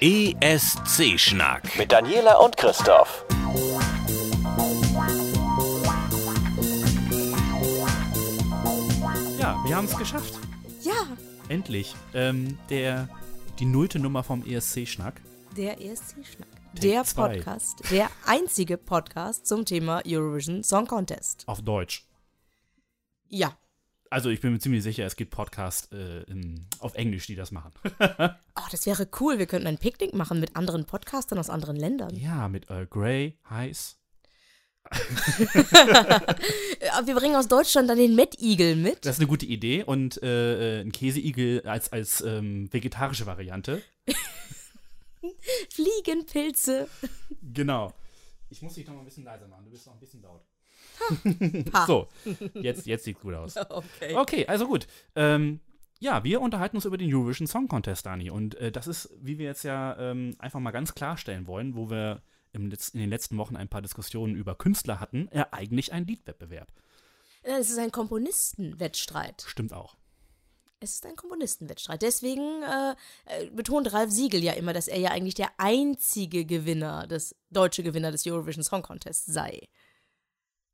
ESC-Schnack. Mit Daniela und Christoph. Ja, wir haben es geschafft. Ja, Endlich. Ähm, der, die nullte Nummer vom ESC-Schnack. der ESC-Schnack. Der zwei. Podcast, der einzige Podcast zum Thema Eurovision Song Contest. Auf Deutsch. Ja. Also ich bin mir ziemlich sicher, es gibt Podcasts äh, in, auf Englisch, die das machen. Oh, das wäre cool. Wir könnten ein Picknick machen mit anderen Podcastern aus anderen Ländern. ja, mit äh, Grey, Heiß. Wir bringen aus Deutschland dann den Met Eagle mit. Das ist eine gute Idee. Und äh, äh, ein Käseigel als, als ähm, vegetarische Variante. Fliegenpilze. Genau. Ich muss dich noch mal ein bisschen leiser machen. Du bist noch ein bisschen laut. So, jetzt, jetzt sieht gut aus. Okay. Okay, also gut. Ähm, ja, wir unterhalten uns über den Eurovision Song Contest, Dani. Und äh, das ist, wie wir jetzt ja ähm, einfach mal ganz klarstellen wollen, wo wir im Letz in den letzten Wochen ein paar Diskussionen über Künstler hatten, ja eigentlich ein Liedwettbewerb. Ja, Es ist ein Komponistenwettstreit. Stimmt auch. Es ist ein Komponistenwettstreit. Deswegen äh, äh, betont Ralf Siegel ja immer, dass er ja eigentlich der einzige Gewinner, des deutsche Gewinner des Eurovision Song Contest sei.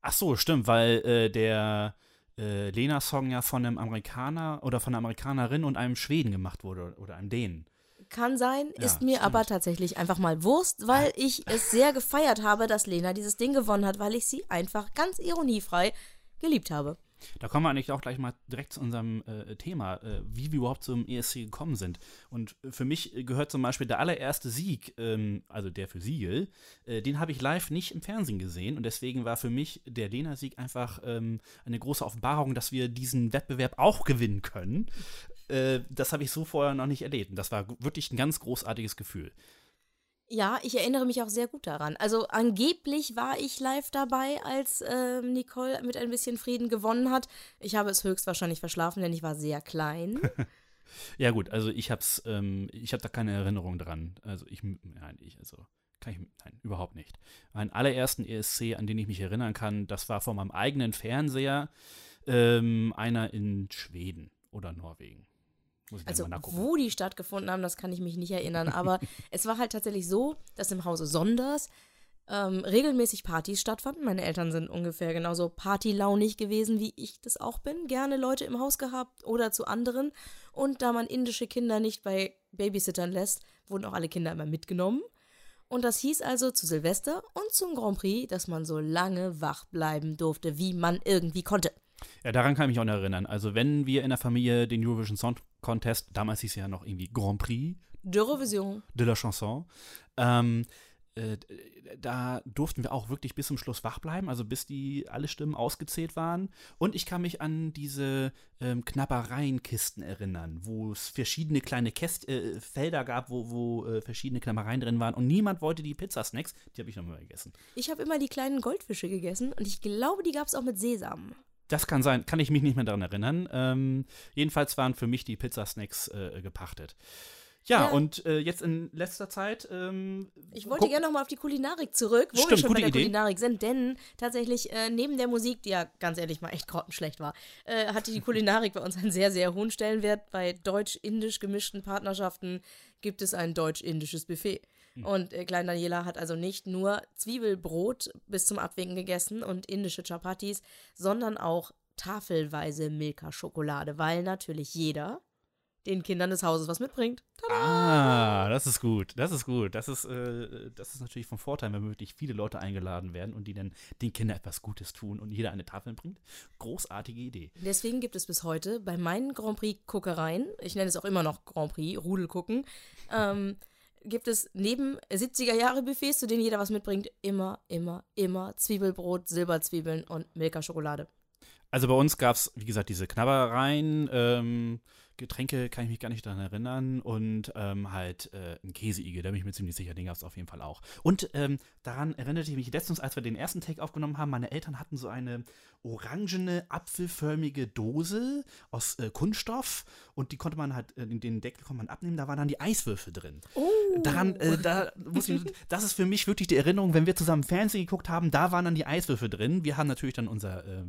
Ach so, stimmt, weil äh, der äh, Lena-Song ja von einem Amerikaner oder von einer Amerikanerin und einem Schweden gemacht wurde oder einem Dänen. Kann sein, Ja, ist mir stimmt. aber tatsächlich einfach mal Wurst, weil ich es sehr gefeiert habe, dass Lena dieses Ding gewonnen hat, weil ich sie einfach ganz ironiefrei geliebt habe. Da kommen wir eigentlich auch gleich mal direkt zu unserem äh, Thema, äh, wie wir überhaupt zum ESC gekommen sind. Und für mich gehört zum Beispiel der allererste Sieg, ähm, also der für Siegel, äh, den habe ich live nicht im Fernsehen gesehen. Und deswegen war für mich der Lena-Sieg einfach ähm, eine große Offenbarung, dass wir diesen Wettbewerb auch gewinnen können. Äh, das habe ich so vorher noch nicht erlebt. Und das war wirklich ein ganz großartiges Gefühl. Ja, ich erinnere mich auch sehr gut daran. Also angeblich war ich live dabei, als ähm, Nicole mit ein bisschen Frieden gewonnen hat. Ich habe es höchstwahrscheinlich verschlafen, denn ich war sehr klein. Ja gut, also ich hab's, ähm, ich habe da keine Erinnerung dran. Also ich, nein, ich, also kann ich, nein, überhaupt nicht. Meinen allerersten ESC, an den ich mich erinnern kann, das war vor meinem eigenen Fernseher, ähm, einer in Schweden oder Norwegen. Also wo die stattgefunden haben, das kann ich mich nicht erinnern. Aber es war halt tatsächlich so, dass im Hause Sonders ähm, regelmäßig Partys stattfanden. Meine Eltern sind ungefähr genauso partylaunig gewesen, wie ich das auch bin. Gerne Leute im Haus gehabt oder zu anderen. Und da man indische Kinder nicht bei Babysittern lässt, wurden auch alle Kinder immer mitgenommen. Und das hieß also zu Silvester und zum Grand Prix, dass man so lange wach bleiben durfte, wie man irgendwie konnte. Ja, daran kann ich mich auch noch erinnern. Also wenn wir in der Familie den Eurovision Song Contest, damals hieß es ja noch irgendwie Grand Prix Dürrevision. de la Chanson, ähm, äh, da durften wir auch wirklich bis zum Schluss wach bleiben, also bis die alle Stimmen ausgezählt waren. Und ich kann mich an diese ähm, Knabbereienkisten erinnern, wo es verschiedene kleine Käst äh, Felder gab, wo, wo äh, verschiedene Knabbereien drin waren. Und niemand wollte die Pizzasnacks, die habe ich noch mal gegessen. Ich habe immer die kleinen Goldfische gegessen und ich glaube, die gab es auch mit Sesam. Das kann sein, kann ich mich nicht mehr daran erinnern. Ähm, jedenfalls waren für mich die Pizzasnacks äh, gepachtet. Ja, Ja. und äh, jetzt in letzter Zeit. Ähm, Ich wollte gerne nochmal auf die Kulinarik zurück, wo wir Stimmt, schon gute bei der Idee. Kulinarik sind, denn tatsächlich äh, neben der Musik, die ja ganz ehrlich mal echt grottenschlecht war, äh, hatte die Kulinarik bei uns einen sehr, sehr hohen Stellenwert. Bei deutsch-indisch gemischten Partnerschaften gibt es ein deutsch-indisches Buffet. Hm. Und äh, Klein Daniela hat also nicht nur Zwiebelbrot bis zum Abwinken gegessen und indische Chapatis, sondern auch tafelweise Milka-Schokolade, weil natürlich jeder den Kindern des Hauses was mitbringt. Ah, das ist gut. Das ist gut. Das ist, äh, das ist natürlich vom Vorteil, wenn wirklich viele Leute eingeladen werden und die dann den Kindern etwas Gutes tun und jeder eine Tafel bringt. Großartige Idee. Deswegen gibt es bis heute bei meinen Grand Prix-Guckereien, ich nenne es auch immer noch Grand Prix, Rudelgucken, ähm, gibt es neben 70er-Jahre-Buffets, zu denen jeder was mitbringt, immer, immer, immer Zwiebelbrot, Silberzwiebeln und Milka-Schokolade. Also bei uns gab es, wie gesagt, diese Knabbereien, ähm, Getränke kann ich mich gar nicht daran erinnern und ähm, halt äh, ein Käseigel, da bin ich mir ziemlich sicher, den gab es auf jeden Fall auch. Und ähm, daran erinnerte ich mich letztens, als wir den ersten Take aufgenommen haben, meine Eltern hatten so eine orangene, apfelförmige Dose aus äh, Kunststoff und die konnte man halt, äh, den Deckel konnte man abnehmen, da waren dann die Eiswürfel drin. Oh. Daran, äh, da muss ich, das ist für mich wirklich die Erinnerung, wenn wir zusammen Fernsehen geguckt haben, da waren dann die Eiswürfel drin. Wir haben natürlich dann unser, äh,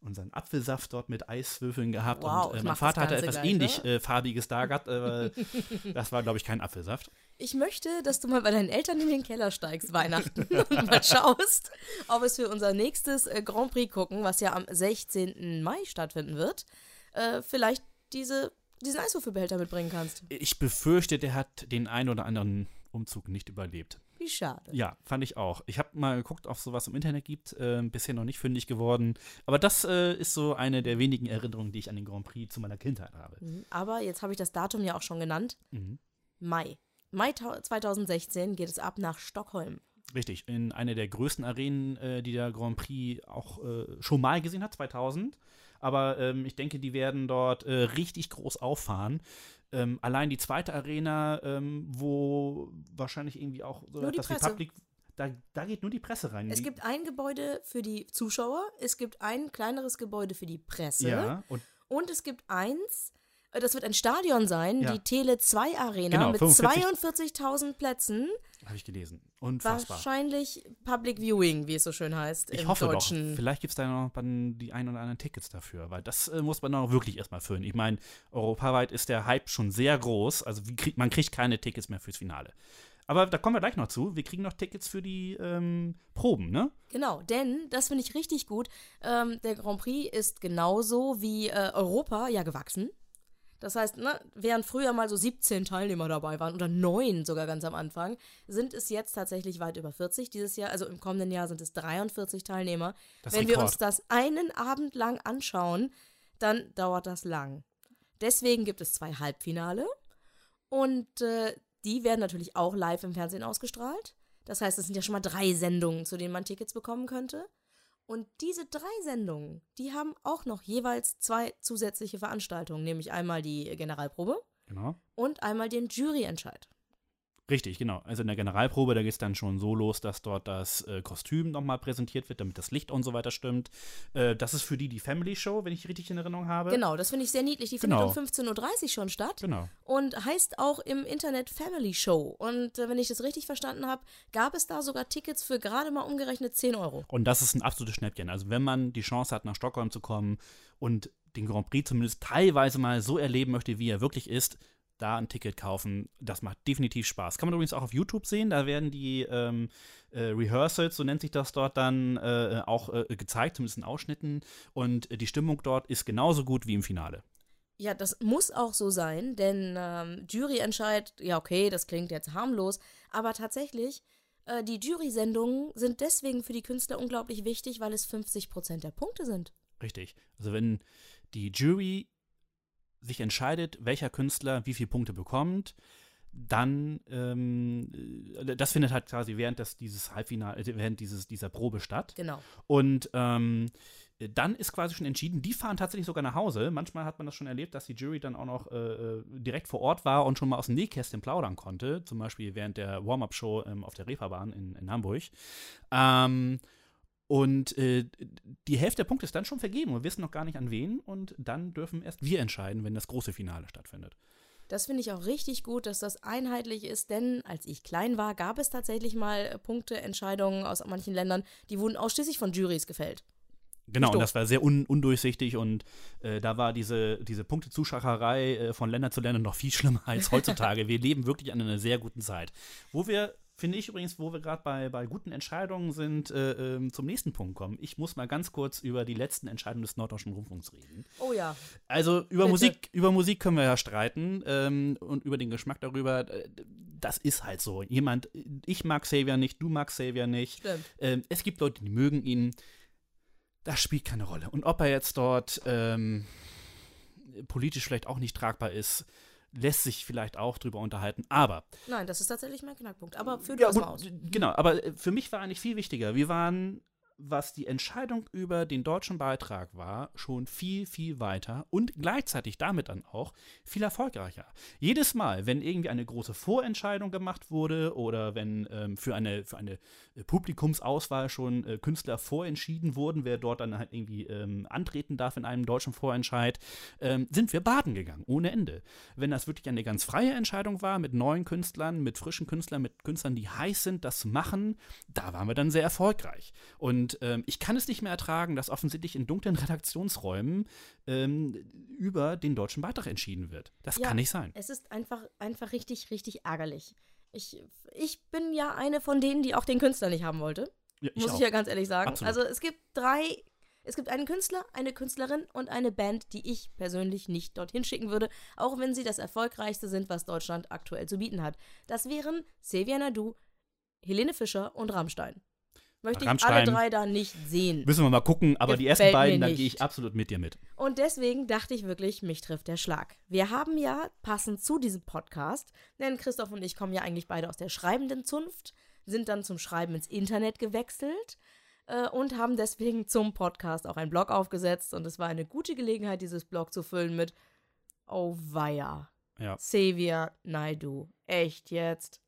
unseren Apfelsaft dort mit Eiswürfeln gehabt. Wow, und äh, mein Vater hatte etwas gleich, ähnlich ne? äh, farbiges da gehabt, aber das war, glaube ich, kein Apfelsaft. Ich möchte, dass du mal bei deinen Eltern in den Keller steigst, Weihnachten, und mal schaust, ob es für unser nächstes äh, Grand Prix gucken, was ja am 16. Mai stattfinden wird, äh, vielleicht diese, diesen Eiswürfelbehälter mitbringen kannst. Ich befürchte, der hat den einen oder anderen Umzug nicht überlebt. Wie schade. Ja, fand ich auch. Ich habe mal geguckt, ob es sowas im Internet gibt. Äh, bisher noch nicht fündig geworden. Aber das äh, ist so eine der wenigen Erinnerungen, die ich an den Grand Prix zu meiner Kindheit habe. Mhm. Aber jetzt habe ich das Datum ja auch schon genannt. Mhm. Mai. Mai tau- 2016 geht es ab nach Stockholm. Richtig, in einer der größten Arenen, äh, die der Grand Prix auch äh, schon mal gesehen hat, 2000. Aber ähm, ich denke, die werden dort äh, richtig groß auffahren. Ähm, allein die zweite Arena, ähm, wo wahrscheinlich irgendwie auch so Nur die etwas wie Presse. Public, da, da geht nur die Presse rein. Es gibt ein Gebäude für die Zuschauer, es gibt ein kleineres Gebäude für die Presse ja, und und es gibt eins, das wird ein Stadion sein, Ja. die Tele 2 Arena Genau, mit 45 42.000 Plätzen. habe ich gelesen. Unfassbar. Wahrscheinlich Public Viewing, wie es so schön heißt Ich hoffe Deutschen. doch. Vielleicht gibt es da noch dann die ein oder anderen Tickets dafür, weil das äh, muss man auch wirklich erstmal füllen. Ich meine, europaweit ist der Hype schon sehr groß, also krieg, man kriegt keine Tickets mehr fürs Finale. Aber da kommen wir gleich noch zu. Wir kriegen noch Tickets für die ähm, Proben, ne? Genau, denn das finde ich richtig gut. Ähm, der Grand Prix ist genauso wie äh, Europa ja gewachsen. Das heißt, ne, während früher mal so 17 Teilnehmer dabei waren oder 9 sogar ganz am Anfang, sind es jetzt tatsächlich weit über 40. Dieses Jahr, also im kommenden Jahr sind es 43 Teilnehmer. Das Wenn wir Rekord. uns das einen Abend lang anschauen, dann dauert das lang. Deswegen gibt es zwei Halbfinale und äh, die werden natürlich auch live im Fernsehen ausgestrahlt. Das heißt, es sind ja schon mal drei Sendungen, zu denen man Tickets bekommen könnte. Und diese drei Sendungen, die haben auch noch jeweils zwei zusätzliche Veranstaltungen, nämlich einmal die Generalprobe Genau. und einmal den Juryentscheid. Richtig, genau. Also in der Generalprobe, da geht es dann schon so los, dass dort das äh, Kostüm nochmal präsentiert wird, damit das Licht und so weiter stimmt. Äh, das ist für die die Family Show, wenn ich richtig in Erinnerung habe. Genau, das finde ich sehr niedlich. Die Genau. findet um 15.30 Uhr schon statt. Genau. und heißt auch im Internet Family Show. Und äh, wenn ich das richtig verstanden habe, gab es da sogar Tickets für gerade mal umgerechnet 10 Euro. Und das ist ein absolutes Schnäppchen. Also wenn man die Chance hat, nach Stockholm zu kommen und den Grand Prix zumindest teilweise mal so erleben möchte, wie er wirklich ist, da ein Ticket kaufen, das macht definitiv Spaß. Kann man übrigens auch auf YouTube sehen, da werden die ähm, äh, Rehearsals, so nennt sich das dort dann, äh, auch äh, gezeigt, zumindest in Ausschnitten. Und die Stimmung dort ist genauso gut wie im Finale. Ja, das muss auch so sein, denn ähm, Juryentscheid, ja okay, das klingt jetzt harmlos, aber tatsächlich, äh, die Jury-Sendungen sind deswegen für die Künstler unglaublich wichtig, weil es 50% der Punkte sind. Richtig. Also wenn die Jury sich entscheidet, welcher Künstler wie viele Punkte bekommt, dann ähm, äh, das findet halt quasi während des, dieses Halbfinale, äh, während dieses, dieser Probe statt. Genau. Und ähm, dann ist quasi schon entschieden, die fahren tatsächlich sogar nach Hause. Manchmal hat man das schon erlebt, dass die Jury dann auch noch äh, äh, direkt vor Ort war und schon mal aus dem Nähkästchen plaudern konnte. Zum Beispiel während der Warm-Up-Show ähm, auf der Reeperbahn in, in Hamburg. Ähm, und äh, die Hälfte der Punkte ist dann schon vergeben wir wissen noch gar nicht an wen. Und dann dürfen erst wir entscheiden, wenn das große Finale stattfindet. Das finde ich auch richtig gut, dass das einheitlich ist, denn als ich klein war, gab es tatsächlich mal äh, Punkteentscheidungen aus manchen Ländern, die wurden ausschließlich von Juries gefällt. Genau, und das war sehr un undurchsichtig und äh, da war diese, diese Punktezuschauerei äh, von Länder zu Ländern noch viel schlimmer als heutzutage. wir leben wirklich an einer sehr guten Zeit. Wo wir, finde ich übrigens, wo wir gerade bei, bei guten Entscheidungen sind, äh, ähm, zum nächsten Punkt kommen. Ich muss mal ganz kurz über die letzten Entscheidungen des Norddeutschen Rundfunks reden. Oh ja. Also über Bitte. Musik, über Musik können wir ja streiten ähm, und über den Geschmack darüber. äh, Das ist halt so. Jemand, ich mag Xavier nicht, du magst Xavier nicht. Stimmt. Ähm, es gibt Leute, die mögen ihn. Das spielt keine Rolle. Und ob er jetzt dort ähm, politisch vielleicht auch nicht tragbar ist, lässt sich vielleicht auch drüber unterhalten. Aber Nein, das ist tatsächlich mein Knackpunkt. Aber führ du ja, das gut, mal aus. Genau, aber äh, für mich war eigentlich viel wichtiger. Wir waren, was die Entscheidung über den deutschen Beitrag war, schon viel, viel weiter und gleichzeitig damit dann auch viel erfolgreicher. Jedes Mal, wenn irgendwie eine große Vorentscheidung gemacht wurde oder wenn ähm, für eine, für eine äh, Publikumsauswahl schon äh, Künstler vorentschieden wurden, wer dort dann halt irgendwie ähm, antreten darf in einem deutschen Vorentscheid, ähm, sind wir baden gegangen, ohne Ende. Wenn das wirklich eine ganz freie Entscheidung war, mit neuen Künstlern, mit frischen Künstlern, mit Künstlern, die heiß sind, das machen, da waren wir dann sehr erfolgreich. Und Und ähm, ich kann es nicht mehr ertragen, dass offensichtlich in dunklen Redaktionsräumen ähm, über den deutschen Beitrag entschieden wird. Das Ja, kann nicht sein. Es ist einfach, einfach richtig, richtig ärgerlich. Ich, ich bin ja eine von denen, die auch den Künstler nicht haben wollte. Ja, muss auch. ich ja ganz ehrlich sagen. Absolut. Also es gibt drei, es gibt einen Künstler, eine Künstlerin und eine Band, die ich persönlich nicht dorthin schicken würde, auch wenn sie das erfolgreichste sind, was Deutschland aktuell zu bieten hat. Das wären Xavier Nadu, Helene Fischer und Rammstein. Möchte ich alle drei da nicht sehen. Müssen wir mal gucken, aber die ersten Gefällt beiden, da gehe ich absolut mit dir mit. Und deswegen dachte ich wirklich, mich trifft der Schlag. Wir haben ja passend zu diesem Podcast, denn Christoph und ich kommen ja eigentlich beide aus der schreibenden Zunft, sind dann zum Schreiben ins Internet gewechselt äh, und haben deswegen zum Podcast auch einen Blog aufgesetzt. Und es war eine gute Gelegenheit, dieses Blog zu füllen mit Oh weia, Ja. Xavier Naidu. Echt jetzt?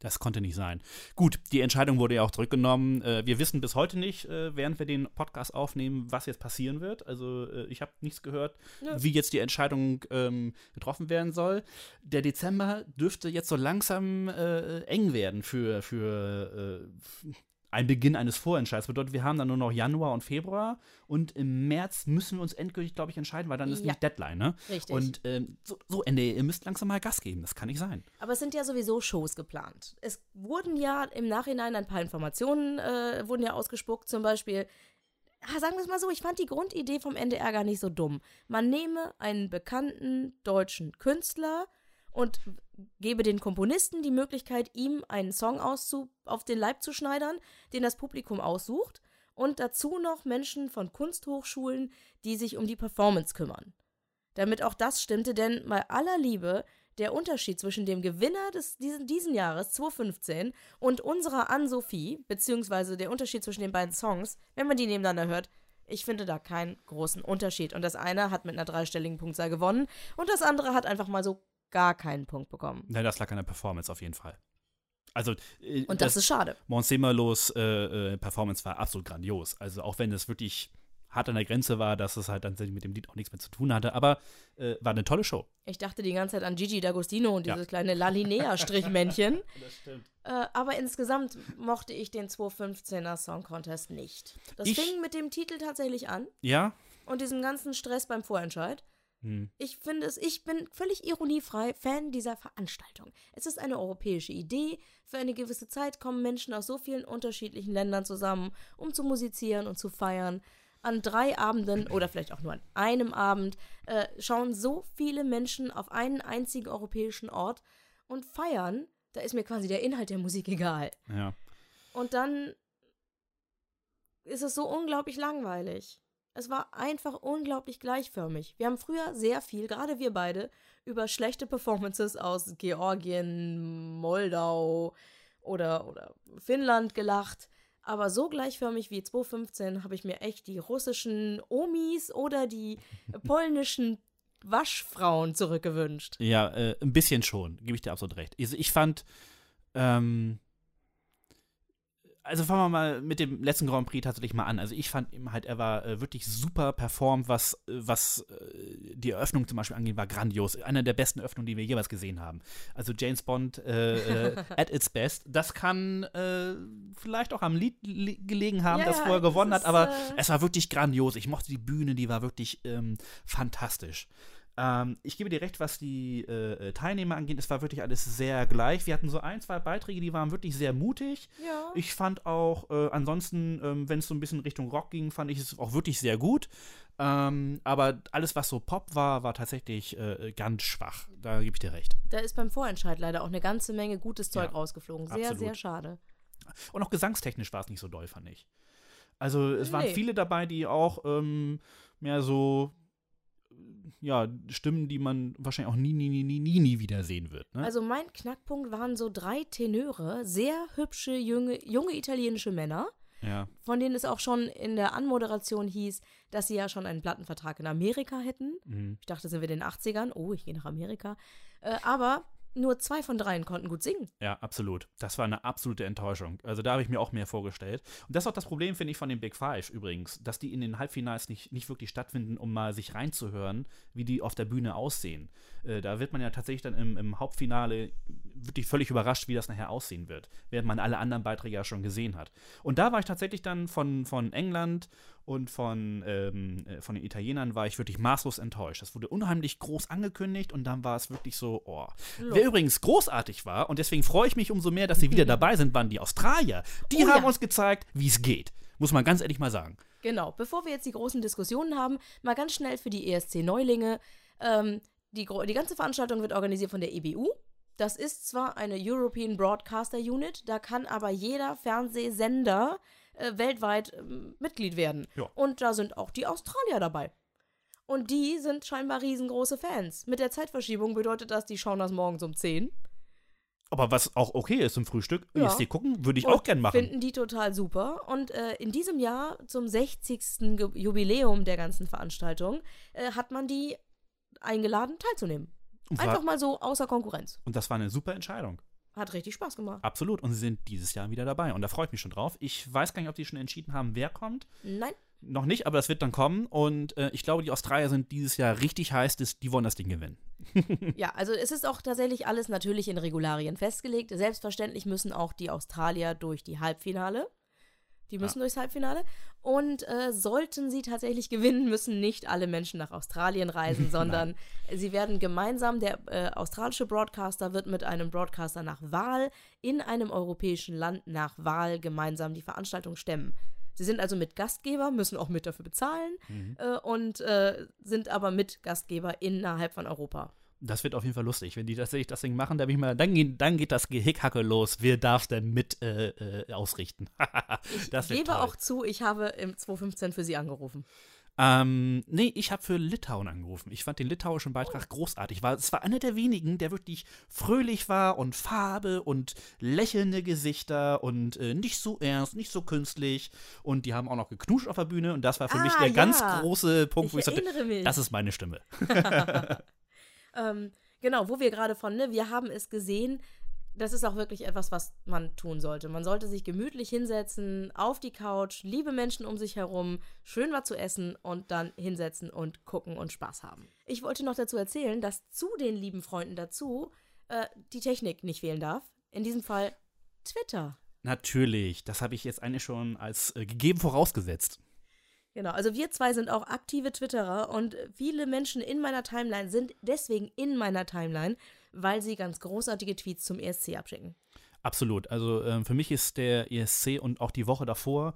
Das konnte nicht sein. Gut, die Entscheidung wurde ja auch zurückgenommen. Äh, wir wissen bis heute nicht, äh, während wir den Podcast aufnehmen, was jetzt passieren wird. Also äh, ich habe nichts gehört, Nö. wie jetzt die Entscheidung ähm, getroffen werden soll. Der Dezember dürfte jetzt so langsam äh, eng werden für, für äh, ein Beginn eines Vorentscheids. Bedeutet, wir haben dann nur noch Januar und Februar und im März müssen wir uns endgültig, glaube ich, entscheiden, weil dann ist Ja. nämlich Deadline, ne? Richtig. Und ähm, so, so, Ende, ihr müsst langsam mal Gas geben. Das kann nicht sein. Aber es sind ja sowieso Shows geplant. Es wurden ja im Nachhinein ein paar Informationen äh, wurden ja ausgespuckt, zum Beispiel. ah, Sagen wir es mal so, ich fand die Grundidee vom NDR gar nicht so dumm. Man nehme einen bekannten deutschen Künstler und gebe den Komponisten die Möglichkeit, ihm einen Song auszu auf den Leib zu schneidern, den das Publikum aussucht, und dazu noch Menschen von Kunsthochschulen, die sich um die Performance kümmern damit auch das stimmte, denn bei aller Liebe, der Unterschied zwischen dem Gewinner des, diesen, diesen Jahres 2015 und unserer Ann-Sophie, beziehungsweise der Unterschied zwischen den beiden Songs, wenn man die nebeneinander hört, ich finde da keinen großen Unterschied. Und das eine hat mit einer dreistelligen Punktzahl gewonnen und das andere hat einfach mal so gar keinen Punkt bekommen. Na, das lag an der Performance auf jeden Fall. Also, äh, Und das, ist schade. Monsemerlos äh, äh, Performance war absolut grandios. Also, auch wenn es wirklich hart an der Grenze war, dass es halt dann mit dem Lied auch nichts mehr zu tun hatte, aber äh, war eine tolle Show. Ich dachte die ganze Zeit an Gigi D'Agostino und Ja. dieses kleine Lalinea-Strichmännchen. Das stimmt. Äh, aber insgesamt mochte ich den 2015er Song Contest nicht. Das Ich- fing mit dem Titel tatsächlich an Ja? und diesem ganzen Stress beim Vorentscheid. Hm. Ich finde es, ich bin völlig ironiefrei Fan dieser Veranstaltung. Es ist eine europäische Idee. Für eine gewisse Zeit kommen Menschen aus so vielen unterschiedlichen Ländern zusammen, um zu musizieren und zu feiern. An drei Abenden oder vielleicht auch nur an einem Abend äh, schauen so viele Menschen auf einen einzigen europäischen Ort und feiern. Da ist mir quasi der Inhalt der Musik egal. Ja. Und dann ist es so unglaublich langweilig. Es war einfach unglaublich gleichförmig. Wir haben früher sehr viel, gerade wir beide, über schlechte Performances aus Georgien, Moldau oder, oder Finnland gelacht. Aber so gleichförmig wie 2015 habe ich mir echt die russischen Omis oder die polnischen Waschfrauen zurückgewünscht. Ja, äh, ein bisschen schon, gebe ich dir absolut recht. Also ich fand, ähm, also fangen wir mal mit dem letzten Grand Prix tatsächlich mal an. Also ich fand ihm halt, er war äh, wirklich super performt, was, äh, was äh, die Eröffnung zum Beispiel angeht, war grandios. Eine der besten Eröffnungen, die wir jeweils gesehen haben. Also James Bond äh, äh, at its best. Das kann äh, vielleicht auch am Lied li gelegen haben, Ja, das vorher gewonnen hat, ist, aber äh, es war wirklich grandios. Ich mochte die Bühne, die war wirklich ähm, fantastisch. Ähm, ich gebe dir recht, was die äh, äh, Teilnehmer angeht. Es war wirklich alles sehr gleich. Wir hatten so ein, zwei Beiträge, die waren wirklich sehr mutig. Ja. Ich fand auch, äh, ansonsten, ähm, wenn es so ein bisschen Richtung Rock ging, fand ich es auch wirklich sehr gut. Ähm, aber alles, was so Pop war, war tatsächlich äh, ganz schwach. Da gebe ich dir recht. Da ist beim Vorentscheid leider auch eine ganze Menge gutes Zeug Ja, rausgeflogen. Sehr, absolut. sehr schade. Und auch gesangstechnisch war es nicht so doll, fand ich. Also es waren Nee. viele dabei, die auch ähm, mehr so ja, Stimmen, die man wahrscheinlich auch nie, nie, nie, nie, nie, nie wieder sehen wird. Ne? Also mein Knackpunkt waren so drei Tenöre, sehr hübsche junge, junge italienische Männer, ja. von denen es auch schon in der Anmoderation hieß, dass sie ja schon einen Plattenvertrag in Amerika hätten. Mhm. Ich dachte, sind wir in den 80ern. Oh, ich gehe nach Amerika. Äh, aber nur zwei von dreien konnten gut singen. Ja, absolut. Das war eine absolute Enttäuschung. Also da habe ich mir auch mehr vorgestellt. Und das ist auch das Problem, finde ich, von den Big Five übrigens, dass die in den Halbfinals nicht, nicht wirklich stattfinden, um mal sich reinzuhören, wie die auf der Bühne aussehen. Äh, da wird man ja tatsächlich dann im, im Hauptfinale wirklich völlig überrascht, wie das nachher aussehen wird, während man alle anderen Beiträge ja schon gesehen hat. Und da war ich tatsächlich dann von, von England und von, ähm, äh, von den Italienern war ich wirklich maßlos enttäuscht. Das wurde unheimlich groß angekündigt und dann war es wirklich so, oh. Wer übrigens großartig war und deswegen freue ich mich umso mehr, dass sie wieder dabei sind, waren die Australier. Die Oh haben ja. uns gezeigt, wie es geht. Muss man ganz ehrlich mal sagen. Genau, bevor wir jetzt die großen Diskussionen haben, mal ganz schnell für die ESC-Neulinge. Ähm, die, die ganze Veranstaltung wird organisiert von der EBU. Das ist zwar eine European Broadcaster Unit, da kann aber jeder Fernsehsender äh, weltweit ähm, Mitglied werden. Ja. Und da sind auch die Australier dabei. Und die sind scheinbar riesengroße Fans. Mit der Zeitverschiebung bedeutet das, die schauen das morgens um 10. Aber was auch okay ist zum Frühstück, Ja. ESC gucken, würde ich Und auch gern machen. Finden die total super. Und äh, in diesem Jahr, zum 60. Ge Jubiläum der ganzen Veranstaltung, äh, hat man die eingeladen, teilzunehmen. Einfach mal so außer Konkurrenz. und das war eine super Entscheidung. Hat richtig Spaß gemacht. Absolut. Und sie sind dieses Jahr wieder dabei. Und da freue ich mich schon drauf. Ich weiß gar nicht, ob sie schon entschieden haben, wer kommt. Nein, Noch nicht, aber das wird dann kommen. Und äh, ich glaube, die Australier sind dieses Jahr richtig heiß. Die wollen das Ding gewinnen. ja, also es ist auch tatsächlich alles natürlich in Regularien festgelegt. Selbstverständlich müssen auch die Australier durch die Halbfinale. Die müssen durchs Halbfinale. Und äh, sollten sie tatsächlich gewinnen, müssen nicht alle Menschen nach Australien reisen, sondern sie werden gemeinsam, der äh, australische Broadcaster wird mit einem Broadcaster nach Wahl in einem europäischen Land nach Wahl gemeinsam die Veranstaltung stemmen. Sie sind also mit Gastgeber, müssen auch mit dafür bezahlen äh, und äh, sind aber mit Gastgeber innerhalb von Europa. Das wird auf jeden Fall lustig. Wenn die tatsächlich das Ding machen, dann, bin ich mal, dann, geht, dann geht das Gehickhacke los. Wer darf denn mit äh, äh, ausrichten? Ich gebe toll. auch zu, ich habe im 2015 für sie angerufen. Ähm, nee, ich habe für Litauen angerufen. Ich fand den litauischen Beitrag großartig. War, es war einer der wenigen, der wirklich fröhlich war und Farbe und lächelnde Gesichter und äh, nicht so ernst, nicht so künstlich. Und die haben auch noch geknuscht auf der Bühne. Und das war für Ah, mich der ja. ganz große Punkt, Ich wo ich sagte, mich. das ist meine Stimme. Ähm, genau, wo wir gerade von, ne, wir haben es gesehen, das ist auch wirklich etwas, was man tun sollte. Man sollte sich gemütlich hinsetzen, auf die Couch, liebe Menschen um sich herum, schön was zu essen und dann hinsetzen und gucken und Spaß haben. Ich wollte noch dazu erzählen, dass zu den lieben Freunden dazu äh, die Technik nicht fehlen darf. In diesem Fall Twitter. Natürlich, das habe ich jetzt eigentlich schon als äh, gegeben vorausgesetzt. Genau, also wir zwei sind auch aktive Twitterer und viele Menschen in meiner Timeline sind deswegen in meiner Timeline, weil sie ganz großartige Tweets zum ESC abschicken. Absolut. Also ähm, für mich ist der ESC und auch die Woche davor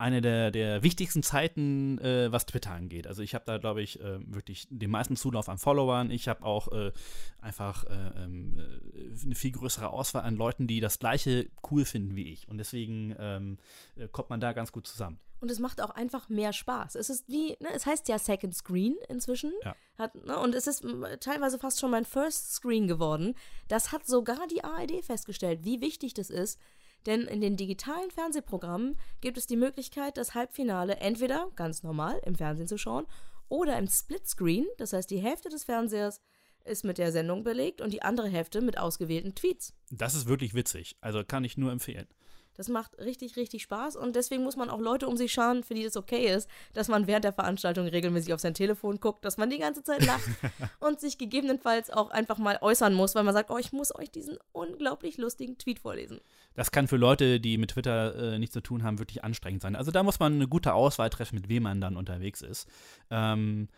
eine der, der wichtigsten Zeiten, äh, was Twitter angeht. Also ich habe da, glaube ich, äh, wirklich den meisten Zulauf an Followern. Ich habe auch äh, einfach äh, ähm, äh, eine viel größere Auswahl an Leuten, die das gleiche cool finden wie ich. Und deswegen ähm, äh, kommt man da ganz gut zusammen. Und es macht auch einfach mehr Spaß. Es ist wie, ne, es heißt ja Second Screen inzwischen. Ja. Hat, ne, und es ist teilweise fast schon mein First Screen geworden. Das hat sogar die ARD festgestellt, wie wichtig das ist. Denn in den digitalen Fernsehprogrammen gibt es die Möglichkeit, das Halbfinale entweder ganz normal im Fernsehen zu schauen oder im Splitscreen. Das heißt, die Hälfte des Fernsehers ist mit der Sendung belegt und die andere Hälfte mit ausgewählten Tweets. Das ist wirklich witzig. Also kann ich nur empfehlen. Das macht richtig, richtig Spaß und deswegen muss man auch Leute um sich schauen, für die das okay ist, dass man während der Veranstaltung regelmäßig auf sein Telefon guckt, dass man die ganze Zeit lacht und sich gegebenenfalls auch einfach mal äußern muss, weil man sagt, oh, ich muss euch diesen unglaublich lustigen Tweet vorlesen. Das kann für Leute, die mit Twitter äh, nichts zu tun haben, wirklich anstrengend sein. Also da muss man eine gute Auswahl treffen, mit wem man dann unterwegs ist. Ähm,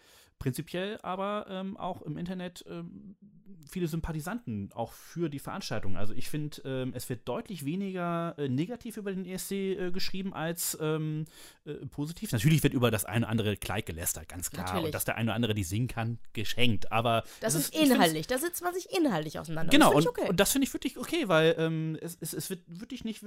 prinzipiell aber ähm, auch im Internet ähm, viele Sympathisanten auch für die Veranstaltung. Also ich finde, ähm, es wird deutlich weniger äh, negativ über den ESC äh, geschrieben als ähm, äh, positiv. Natürlich wird über das eine oder andere Kleid gelästert, ganz klar. Natürlich. Und dass der eine oder andere die singen kann, geschenkt. Aber Das ist find's- inhaltlich, da sitzt man sich inhaltlich auseinander. Genau, das und, okay. und das finde ich wirklich okay, weil ähm, es, es, es wird wirklich nicht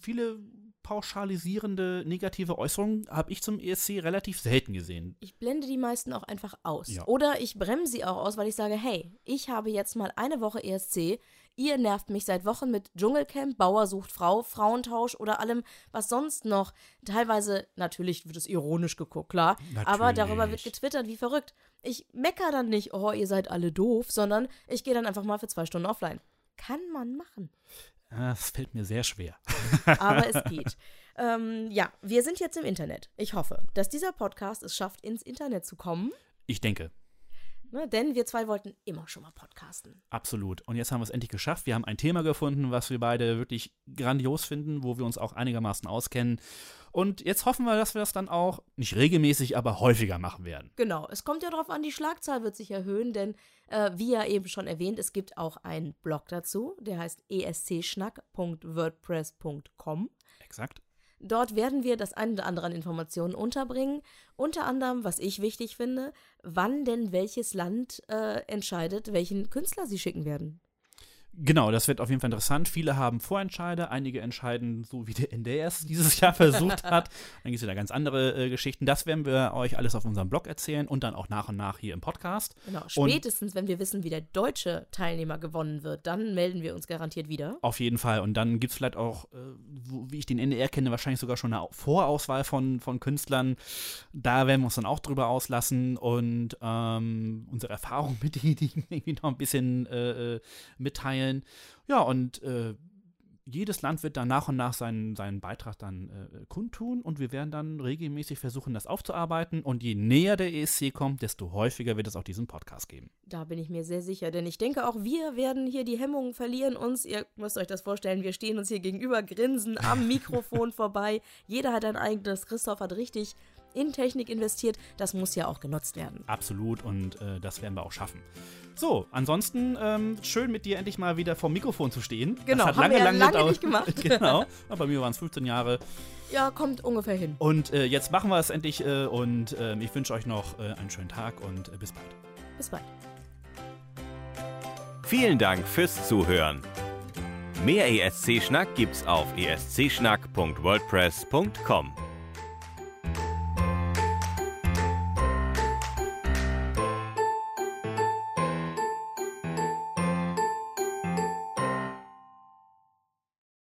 viele pauschalisierende negative Äußerungen habe ich zum ESC relativ selten gesehen. ich blende die meisten auch einfach aus. Ja. Oder ich bremse sie auch aus, weil ich sage, hey, ich habe jetzt mal eine Woche ESC. Ihr nervt mich seit Wochen mit Dschungelcamp, Bauer sucht Frau, Frauentausch oder allem, was sonst noch. Teilweise, natürlich wird es ironisch geguckt, klar. Aber darüber wird Natürlich. getwittert, wie verrückt. Ich mecker dann nicht, oh, ihr seid alle doof, sondern ich gehe dann einfach mal für zwei Stunden offline. Kann man machen. Ah, Das fällt mir sehr schwer. aber es geht. Ähm, ja, wir sind jetzt im Internet. Ich hoffe, dass dieser Podcast es schafft, ins Internet zu kommen. Ich denke. Ne? Denn wir zwei wollten immer schon mal podcasten. Absolut. Und jetzt haben wir es endlich geschafft. Wir haben ein Thema gefunden, was wir beide wirklich grandios finden, wo wir uns auch einigermaßen auskennen. Und jetzt hoffen wir, dass wir das dann auch nicht regelmäßig, aber häufiger machen werden. Genau, es kommt ja darauf an, die Schlagzahl wird sich erhöhen, denn äh, wie ja eben schon erwähnt, es gibt auch einen Blog dazu, der heißt escschnack.wordpress.com. Exakt. Dort werden wir das eine oder andere an Informationen unterbringen. Unter anderem, was ich wichtig finde, wann denn welches Land äh, entscheidet, welchen Künstler sie schicken werden. Genau, das wird auf jeden Fall interessant. Viele haben Vorentscheide, einige entscheiden, so wie der NDR es dieses Jahr versucht hat. Dann gibt es wieder ganz andere äh, Geschichten. Das werden wir euch alles auf unserem Blog erzählen und dann auch nach und nach hier im Podcast. Genau, spätestens, und wenn wir wissen, wie der deutsche Teilnehmer gewonnen wird, dann melden wir uns garantiert wieder. Auf jeden Fall. Und dann gibt es vielleicht auch, äh, wo, wie ich den NDR kenne, wahrscheinlich sogar schon eine Vorauswahl von, von Künstlern. Da werden wir uns dann auch drüber auslassen und ähm, unsere Erfahrung mit denen irgendwie noch ein bisschen äh, äh mitteilen teilen. Ja, und äh, jedes Land wird dann nach und nach seinen, seinen Beitrag dann äh, kundtun und wir werden dann regelmäßig versuchen, das aufzuarbeiten. Und je näher der ESC kommt, desto häufiger wird es auch diesen Podcast geben. Da bin ich mir sehr sicher, denn ich denke, auch wir werden hier die Hemmungen verlieren uns. Ihr müsst euch das vorstellen, wir stehen uns hier gegenüber, grinsen am Mikrofon vorbei. Jeder hat ein eigenes. Christoph hat richtig in Technik investiert. Das muss ja auch genutzt werden. Absolut und äh, das werden wir auch schaffen. So, ansonsten ähm, schön mit dir endlich mal wieder vor Mikrofon zu stehen. Genau, das hat lange, wir ja lange, lange nicht gemacht. genau, aber bei mir waren es 15 Jahre. Ja, kommt ungefähr hin. Und äh, jetzt machen wir es endlich äh, und ähm, ich wünsche euch noch äh, einen schönen Tag und äh, bis bald. Bis bald. Vielen Dank fürs Zuhören. Mehr ESC-Schnack gibt's auf escschnack.wordpress.com.